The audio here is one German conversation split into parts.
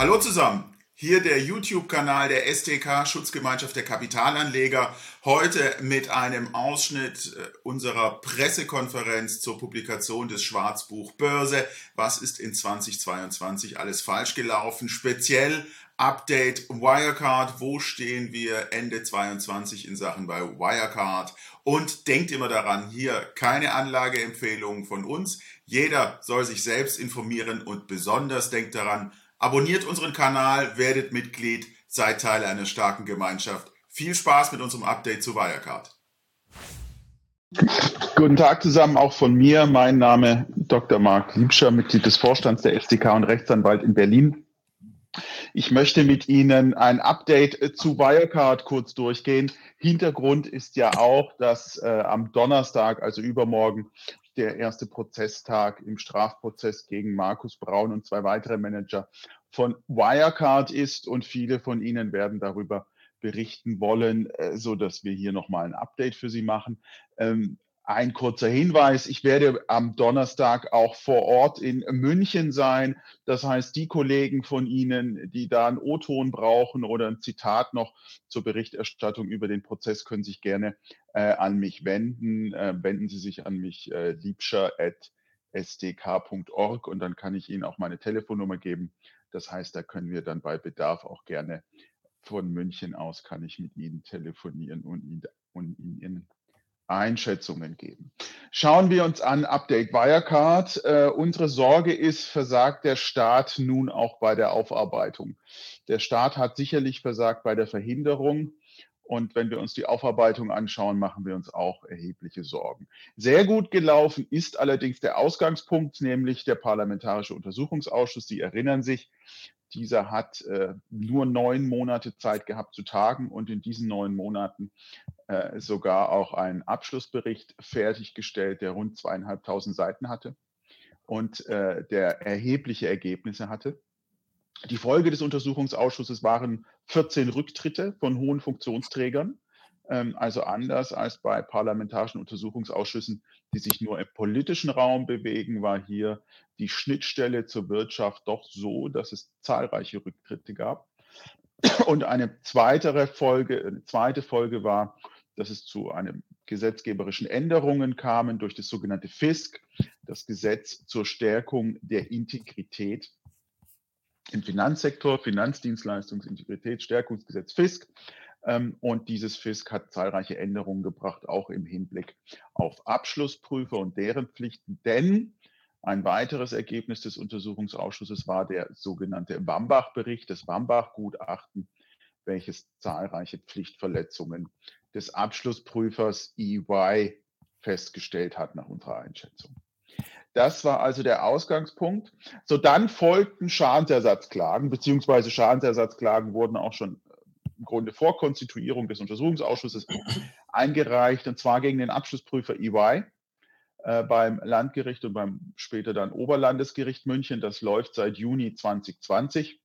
Hallo zusammen. Hier der YouTube-Kanal der STK Schutzgemeinschaft der Kapitalanleger. Heute mit einem Ausschnitt äh, unserer Pressekonferenz zur Publikation des Schwarzbuch Börse. Was ist in 2022 alles falsch gelaufen? Speziell Update Wirecard. Wo stehen wir Ende 22 in Sachen bei Wirecard? Und denkt immer daran, hier keine Anlageempfehlungen von uns. Jeder soll sich selbst informieren und besonders denkt daran, Abonniert unseren Kanal, werdet Mitglied, seid Teil einer starken Gemeinschaft. Viel Spaß mit unserem Update zu Wirecard. Guten Tag zusammen, auch von mir. Mein Name Dr. Marc Liebscher, Mitglied des Vorstands der SDK und Rechtsanwalt in Berlin. Ich möchte mit Ihnen ein Update zu Wirecard kurz durchgehen. Hintergrund ist ja auch, dass äh, am Donnerstag, also übermorgen, der erste Prozesstag im Strafprozess gegen Markus Braun und zwei weitere Manager von Wirecard ist und viele von Ihnen werden darüber berichten wollen, äh, so dass wir hier nochmal ein Update für Sie machen. Ein kurzer Hinweis, ich werde am Donnerstag auch vor Ort in München sein. Das heißt, die Kollegen von Ihnen, die da einen O-Ton brauchen oder ein Zitat noch zur Berichterstattung über den Prozess, können sich gerne äh, an mich wenden. Äh, wenden Sie sich an mich äh, liebscher.sdk.org und dann kann ich Ihnen auch meine Telefonnummer geben. Das heißt, da können wir dann bei Bedarf auch gerne von München aus kann ich mit Ihnen telefonieren und Ihnen, und Ihnen Einschätzungen geben. Schauen wir uns an Update Wirecard. Äh, unsere Sorge ist, versagt der Staat nun auch bei der Aufarbeitung. Der Staat hat sicherlich versagt bei der Verhinderung. Und wenn wir uns die Aufarbeitung anschauen, machen wir uns auch erhebliche Sorgen. Sehr gut gelaufen ist allerdings der Ausgangspunkt, nämlich der Parlamentarische Untersuchungsausschuss. Sie erinnern sich, dieser hat äh, nur neun Monate Zeit gehabt zu tagen und in diesen neun Monaten äh, sogar auch einen Abschlussbericht fertiggestellt, der rund zweieinhalbtausend Seiten hatte und äh, der erhebliche Ergebnisse hatte. Die Folge des Untersuchungsausschusses waren 14 Rücktritte von hohen Funktionsträgern, also anders als bei parlamentarischen Untersuchungsausschüssen, die sich nur im politischen Raum bewegen, war hier die Schnittstelle zur Wirtschaft doch so, dass es zahlreiche Rücktritte gab. Und eine zweite Folge, eine zweite Folge war, dass es zu einem gesetzgeberischen Änderungen kamen durch das sogenannte FISK, das Gesetz zur Stärkung der Integrität im Finanzsektor, Finanzdienstleistungsintegritätsstärkungsgesetz FISK. Ähm, und dieses FISK hat zahlreiche Änderungen gebracht, auch im Hinblick auf Abschlussprüfer und deren Pflichten. Denn ein weiteres Ergebnis des Untersuchungsausschusses war der sogenannte Wambach-Bericht, das Wambach-Gutachten, welches zahlreiche Pflichtverletzungen des Abschlussprüfers EY festgestellt hat nach unserer Einschätzung. Das war also der Ausgangspunkt. So, dann folgten Schadensersatzklagen, beziehungsweise Schadensersatzklagen wurden auch schon im Grunde vor Konstituierung des Untersuchungsausschusses eingereicht, und zwar gegen den Abschlussprüfer EY äh, beim Landgericht und beim später dann Oberlandesgericht München. Das läuft seit Juni 2020.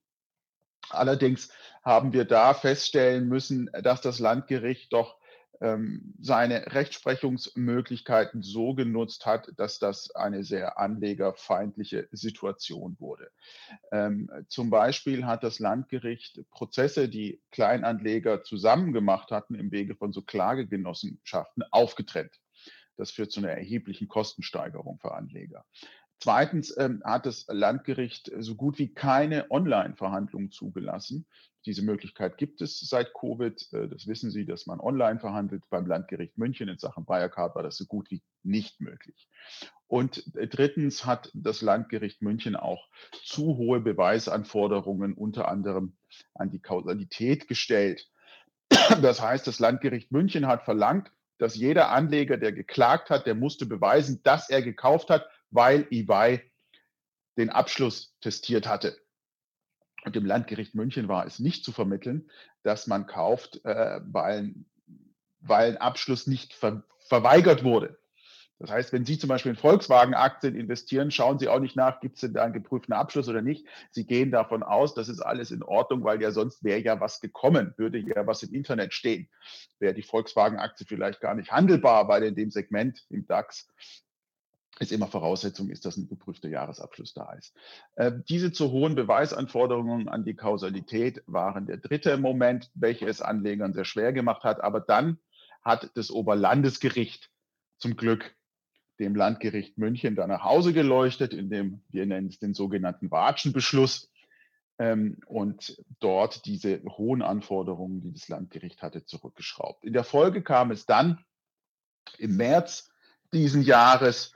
Allerdings haben wir da feststellen müssen, dass das Landgericht doch ähm, seine Rechtsprechungsmöglichkeiten so genutzt hat, dass das eine sehr anlegerfeindliche Situation wurde. Ähm, zum Beispiel hat das Landgericht Prozesse, die Kleinanleger zusammen gemacht hatten im Wege von so Klagegenossenschaften, aufgetrennt. Das führt zu einer erheblichen Kostensteigerung für Anleger. Zweitens ähm, hat das Landgericht so gut wie keine Online-Verhandlungen zugelassen. Diese Möglichkeit gibt es seit Covid. Äh, das wissen Sie, dass man online verhandelt. Beim Landgericht München in Sachen Wirecard war das so gut wie nicht möglich. Und äh, drittens hat das Landgericht München auch zu hohe Beweisanforderungen unter anderem an die Kausalität gestellt. Das heißt, das Landgericht München hat verlangt, dass jeder Anleger, der geklagt hat, der musste beweisen, dass er gekauft hat, weil EY den Abschluss testiert hatte. Und dem Landgericht München war es nicht zu vermitteln, dass man kauft, äh, weil, weil ein Abschluss nicht ver verweigert wurde. Das heißt, wenn Sie zum Beispiel in Volkswagen-Aktien investieren, schauen Sie auch nicht nach, gibt es denn da einen geprüften Abschluss oder nicht. Sie gehen davon aus, das ist alles in Ordnung, weil ja sonst wäre ja was gekommen, würde ja was im Internet stehen. Wäre die Volkswagen-Aktie vielleicht gar nicht handelbar, weil in dem Segment im DAX ist immer Voraussetzung ist, dass ein geprüfter Jahresabschluss da ist. Äh, diese zu hohen Beweisanforderungen an die Kausalität waren der dritte Moment, welcher es Anlegern sehr schwer gemacht hat. Aber dann hat das Oberlandesgericht zum Glück dem Landgericht München da nach Hause geleuchtet, indem wir nennen es den sogenannten Watschenbeschluss ähm, und dort diese hohen Anforderungen, die das Landgericht hatte, zurückgeschraubt. In der Folge kam es dann im März diesen Jahres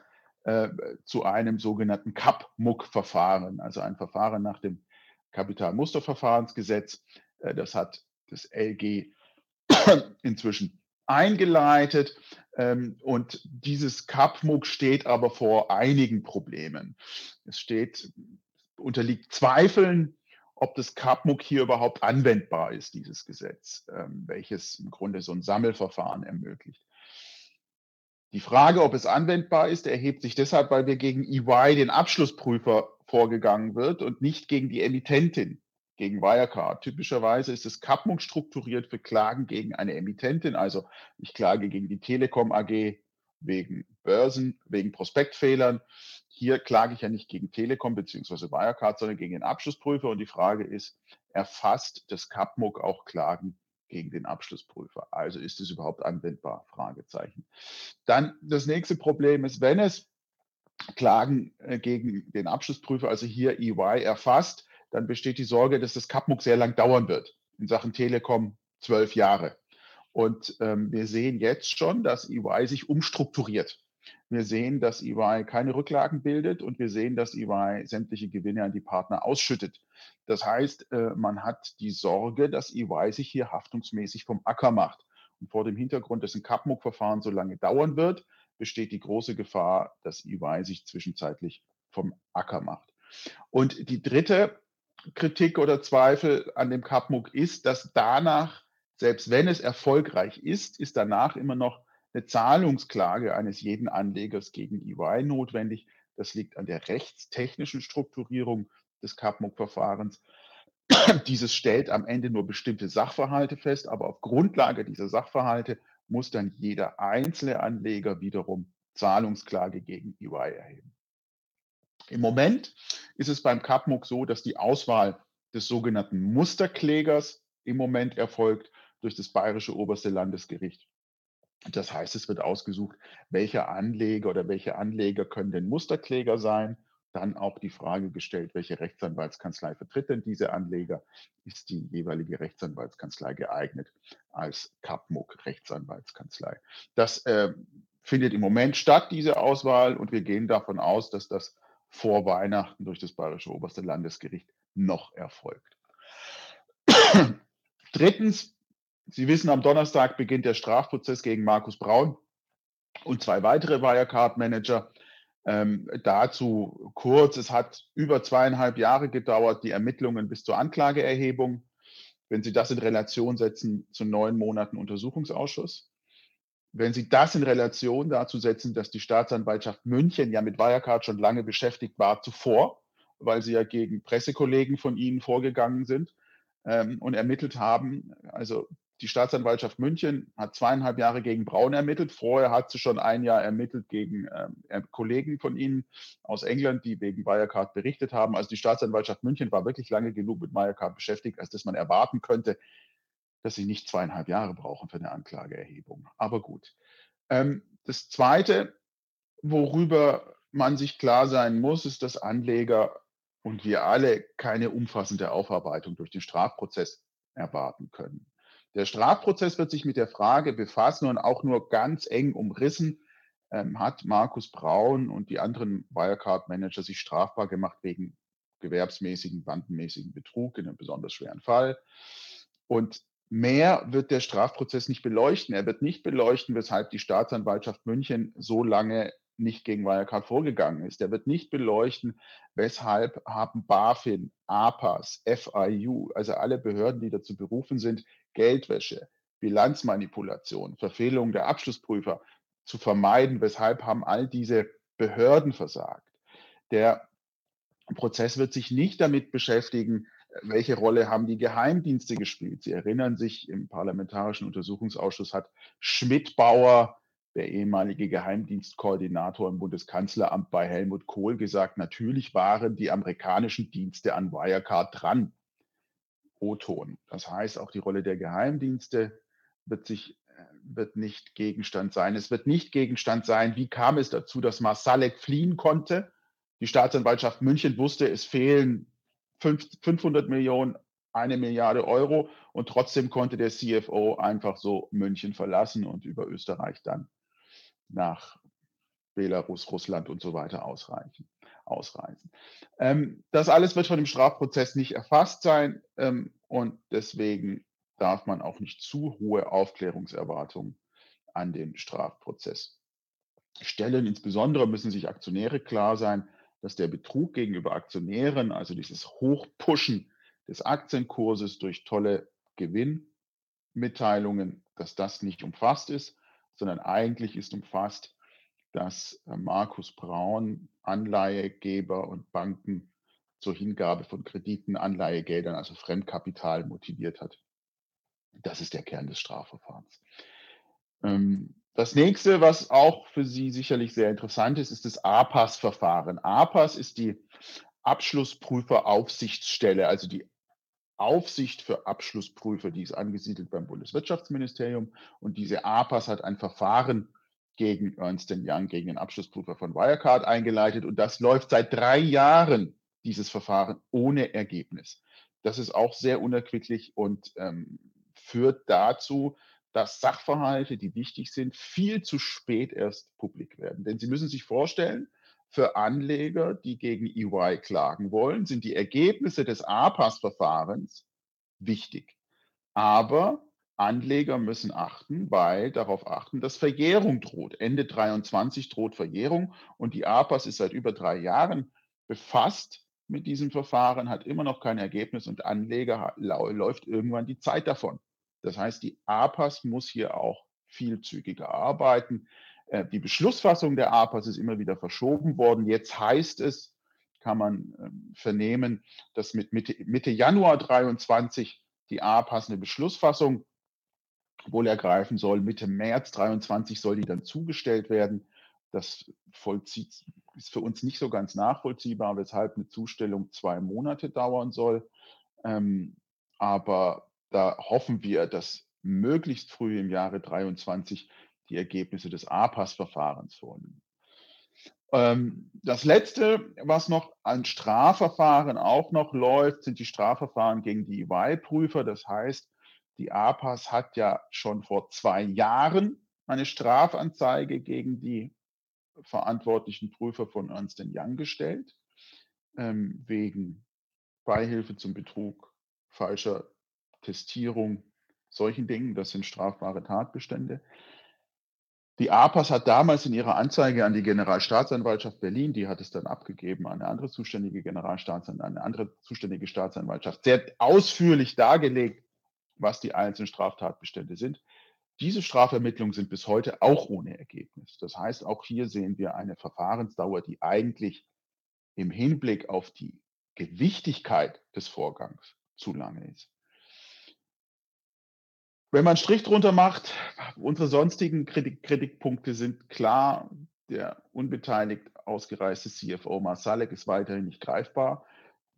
zu einem sogenannten CAP-MUC-Verfahren, also ein Verfahren nach dem Kapitalmusterverfahrensgesetz. Äh, das hat das LG inzwischen eingeleitet. Ähm, und dieses CAP-MUC steht aber vor einigen Problemen. Es steht, unterliegt Zweifeln, ob das CAPMUC hier überhaupt anwendbar ist, dieses Gesetz, ähm, welches im Grunde so ein Sammelverfahren ermöglicht. Die Frage, ob es anwendbar ist, erhebt sich deshalb, weil wir gegen EY, den Abschlussprüfer, vorgegangen wird und nicht gegen die Emittentin, gegen Wirecard. Typischerweise ist das CAPMUG strukturiert für Klagen gegen eine Emittentin. Also ich klage gegen die Telekom AG wegen Börsen, wegen Prospektfehlern. Hier klage ich ja nicht gegen Telekom bzw. Wirecard, sondern gegen den Abschlussprüfer. Und die Frage ist, erfasst das CAPMUG auch Klagen gegen den Abschlussprüfer. Also ist es überhaupt anwendbar? Fragezeichen. Dann das nächste Problem ist, wenn es Klagen äh, gegen den Abschlussprüfer, also hier EY erfasst, dann besteht die Sorge, dass das CAPMUG sehr lang dauern wird. In Sachen Telekom zwölf Jahre. Und ähm, wir sehen jetzt schon, dass EY sich umstrukturiert. Wir sehen, dass EY keine Rücklagen bildet und wir sehen, dass EY sämtliche Gewinne an die Partner ausschüttet. Das heißt, äh, man hat die Sorge, dass EY sich hier haftungsmäßig vom Acker macht. Und vor dem Hintergrund, dass ein CAPMUG-Verfahren so lange dauern wird, besteht die große Gefahr, dass EY sich zwischenzeitlich vom Acker macht. Und die dritte Kritik oder Zweifel an dem CAPMUG ist, dass danach, selbst wenn es erfolgreich ist, ist danach immer noch eine Zahlungsklage eines jeden Anlegers gegen EY notwendig. Das liegt an der rechtstechnischen Strukturierung des CAPMUG-Verfahrens. Dieses stellt am Ende nur bestimmte Sachverhalte fest, aber auf Grundlage dieser Sachverhalte muss dann jeder einzelne Anleger wiederum Zahlungsklage gegen EY erheben. Im Moment ist es beim CAPMUG so, dass die Auswahl des sogenannten Musterklägers im Moment erfolgt durch das Bayerische Oberste Landesgericht. Das heißt, es wird ausgesucht, welcher Anleger oder welche Anleger können denn Musterkläger sein. Dann auch die Frage gestellt, welche Rechtsanwaltskanzlei vertritt denn diese Anleger? Ist die jeweilige Rechtsanwaltskanzlei geeignet als CAPMUG Rechtsanwaltskanzlei? Das äh, findet im Moment statt, diese Auswahl, und wir gehen davon aus, dass das vor Weihnachten durch das Bayerische Oberste Landesgericht noch erfolgt. Drittens, Sie wissen, am Donnerstag beginnt der Strafprozess gegen Markus Braun und zwei weitere Wirecard-Manager. Ähm, dazu kurz, es hat über zweieinhalb Jahre gedauert, die Ermittlungen bis zur Anklageerhebung. Wenn Sie das in Relation setzen zu neun Monaten Untersuchungsausschuss. Wenn Sie das in Relation dazu setzen, dass die Staatsanwaltschaft München ja mit Wirecard schon lange beschäftigt war zuvor, weil sie ja gegen Pressekollegen von Ihnen vorgegangen sind ähm, und ermittelt haben. Also die Staatsanwaltschaft München hat zweieinhalb Jahre gegen Braun ermittelt. Vorher hat sie schon ein Jahr ermittelt gegen ähm, Kollegen von Ihnen aus England, die wegen Wirecard berichtet haben. Also die Staatsanwaltschaft München war wirklich lange genug mit Wirecard beschäftigt, als dass man erwarten könnte, dass sie nicht zweieinhalb Jahre brauchen für eine Anklageerhebung. Aber gut. Ähm, das Zweite, worüber man sich klar sein muss, ist, dass Anleger und wir alle keine umfassende Aufarbeitung durch den Strafprozess erwarten können. Der Strafprozess wird sich mit der Frage befassen und auch nur ganz eng umrissen, ähm, hat Markus Braun und die anderen Wirecard-Manager sich strafbar gemacht wegen gewerbsmäßigen, bandenmäßigen Betrug in einem besonders schweren Fall. Und mehr wird der Strafprozess nicht beleuchten. Er wird nicht beleuchten, weshalb die Staatsanwaltschaft München so lange nicht gegen Wirecard vorgegangen ist. Er wird nicht beleuchten, weshalb haben BaFin, APAS, FIU, also alle Behörden, die dazu berufen sind, Geldwäsche, Bilanzmanipulation, Verfehlung der Abschlussprüfer zu vermeiden, weshalb haben all diese Behörden versagt. Der Prozess wird sich nicht damit beschäftigen, welche Rolle haben die Geheimdienste gespielt. Sie erinnern sich, im Parlamentarischen Untersuchungsausschuss hat Schmidt-Bauer der ehemalige Geheimdienstkoordinator im Bundeskanzleramt bei Helmut Kohl gesagt, natürlich waren die amerikanischen Dienste an Wirecard dran. O-Ton. Das heißt, auch die Rolle der Geheimdienste wird sich äh, wird nicht Gegenstand sein. Es wird nicht Gegenstand sein, wie kam es dazu, dass Marsalek fliehen konnte. Die Staatsanwaltschaft München wusste, es fehlen 500 Millionen, eine Milliarde Euro und trotzdem konnte der CFO einfach so München verlassen und über Österreich dann nach Belarus, Russland und so weiter ausreichen, ausreisen. Ähm, das alles wird von dem Strafprozess nicht erfasst sein ähm, und deswegen darf man auch nicht zu hohe Aufklärungserwartungen an den Strafprozess stellen. Insbesondere müssen sich Aktionäre klar sein, dass der Betrug gegenüber Aktionären, also dieses Hochpushen des Aktienkurses durch tolle Gewinnmitteilungen, dass das nicht umfasst ist, sondern eigentlich ist umfasst, dass äh, Markus Braun Anleihegeber und Banken zur Hingabe von Krediten, Anleihegeldern, also Fremdkapital motiviert hat. Das ist der Kern des Strafverfahrens. Ähm, das nächste, was auch für Sie sicherlich sehr interessant ist, ist das APAS-Verfahren. APAS ist die Abschlussprüferaufsichtsstelle, also die Aufsicht für Abschlussprüfer, die ist angesiedelt beim Bundeswirtschaftsministerium. Und diese APAS hat ein Verfahren gegen Ernst Young, gegen den Abschlussprüfer von Wirecard eingeleitet. Und das läuft seit drei Jahren, dieses Verfahren, ohne Ergebnis. Das ist auch sehr unerquicklich und ähm, führt dazu, dass Sachverhalte, die wichtig sind, viel zu spät erst publik werden. Denn Sie müssen sich vorstellen, für Anleger, die gegen EY klagen wollen, sind die Ergebnisse des APAS-Verfahrens wichtig. Aber Anleger müssen achten, weil darauf achten, dass Verjährung droht. Ende 23 droht Verjährung und die APAS ist seit über drei Jahren befasst mit diesem Verfahren, hat immer noch kein Ergebnis und Anleger läuft irgendwann die Zeit davon. Das heißt, die APAS muss hier auch viel zügiger arbeiten. Äh, die Beschlussfassung der APAS ist immer wieder verschoben worden. Jetzt heißt es, kann man ähm, vernehmen, dass mit Mitte, Mitte Januar 23 die APAS eine Beschlussfassung wohl ergreifen soll. Mitte März 23 soll die dann zugestellt werden. Das vollzieht, ist für uns nicht so ganz nachvollziehbar, weshalb eine Zustellung zwei Monate dauern soll. Ähm, aber da hoffen wir, dass möglichst früh im Jahre 23 die Ergebnisse des APAS-Verfahrens vorliegen. Ähm, das letzte, was noch an Strafverfahren auch noch läuft, sind die Strafverfahren gegen die EY-Prüfer. Das heißt, die APAS hat ja schon vor zwei Jahren eine Strafanzeige gegen die verantwortlichen Prüfer von Ernst Young gestellt, ähm, wegen Beihilfe zum Betrug, falscher Testierung, solchen Dingen. Das sind strafbare Tatbestände. Die APAS hat damals in ihrer Anzeige an die Generalstaatsanwaltschaft Berlin, die hat es dann abgegeben an eine andere zuständige Generalstaatsanwaltschaft, eine andere zuständige Staatsanwaltschaft, sehr ausführlich dargelegt, was die einzelnen Straftatbestände sind. Diese Strafermittlungen sind bis heute auch ohne Ergebnis. Das heißt, auch hier sehen wir eine Verfahrensdauer, die eigentlich im Hinblick auf die Gewichtigkeit des Vorgangs zu lange ist. Wenn man einen Strich drunter macht, unsere sonstigen Kritik Kritikpunkte sind klar. Der unbeteiligt ausgereiste CFO Marsalek ist weiterhin nicht greifbar.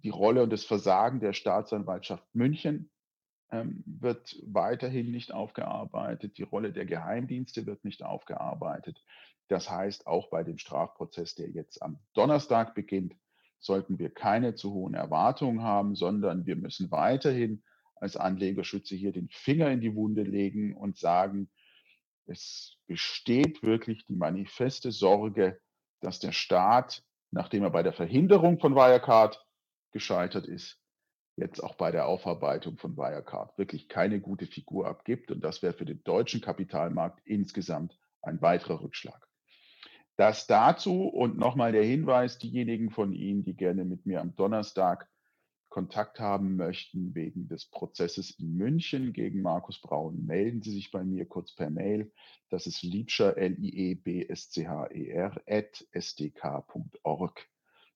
Die Rolle und das Versagen der Staatsanwaltschaft München ähm, wird weiterhin nicht aufgearbeitet. Die Rolle der Geheimdienste wird nicht aufgearbeitet. Das heißt, auch bei dem Strafprozess, der jetzt am Donnerstag beginnt, sollten wir keine zu hohen Erwartungen haben, sondern wir müssen weiterhin als Anlegerschütze hier den Finger in die Wunde legen und sagen, es besteht wirklich die manifeste Sorge, dass der Staat, nachdem er bei der Verhinderung von Wirecard gescheitert ist, jetzt auch bei der Aufarbeitung von Wirecard wirklich keine gute Figur abgibt. Und das wäre für den deutschen Kapitalmarkt insgesamt ein weiterer Rückschlag. Das dazu und nochmal der Hinweis, diejenigen von Ihnen, die gerne mit mir am Donnerstag Kontakt haben möchten wegen des Prozesses in München gegen Markus Braun, melden Sie sich bei mir kurz per Mail. Das ist liebscher, L-I-E-B-S-C-H-E-R, at sdk.org.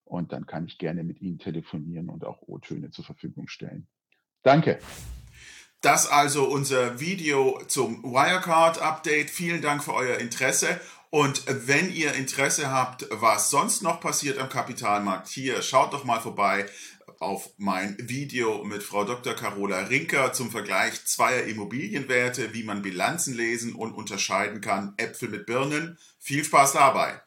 Und dann kann ich gerne mit Ihnen telefonieren und auch O-Töne zur Verfügung stellen. Danke. Das also unser Video zum Wirecard-Update. Vielen Dank für euer Interesse. Und wenn ihr Interesse habt, was sonst noch passiert am Kapitalmarkt, hier schaut doch mal vorbei auf mein Video mit Frau Dr. Carola Rinker zum Vergleich zweier Immobilienwerte, wie man Bilanzen lesen und unterscheiden kann, Äpfel mit Birnen. Viel Spaß dabei!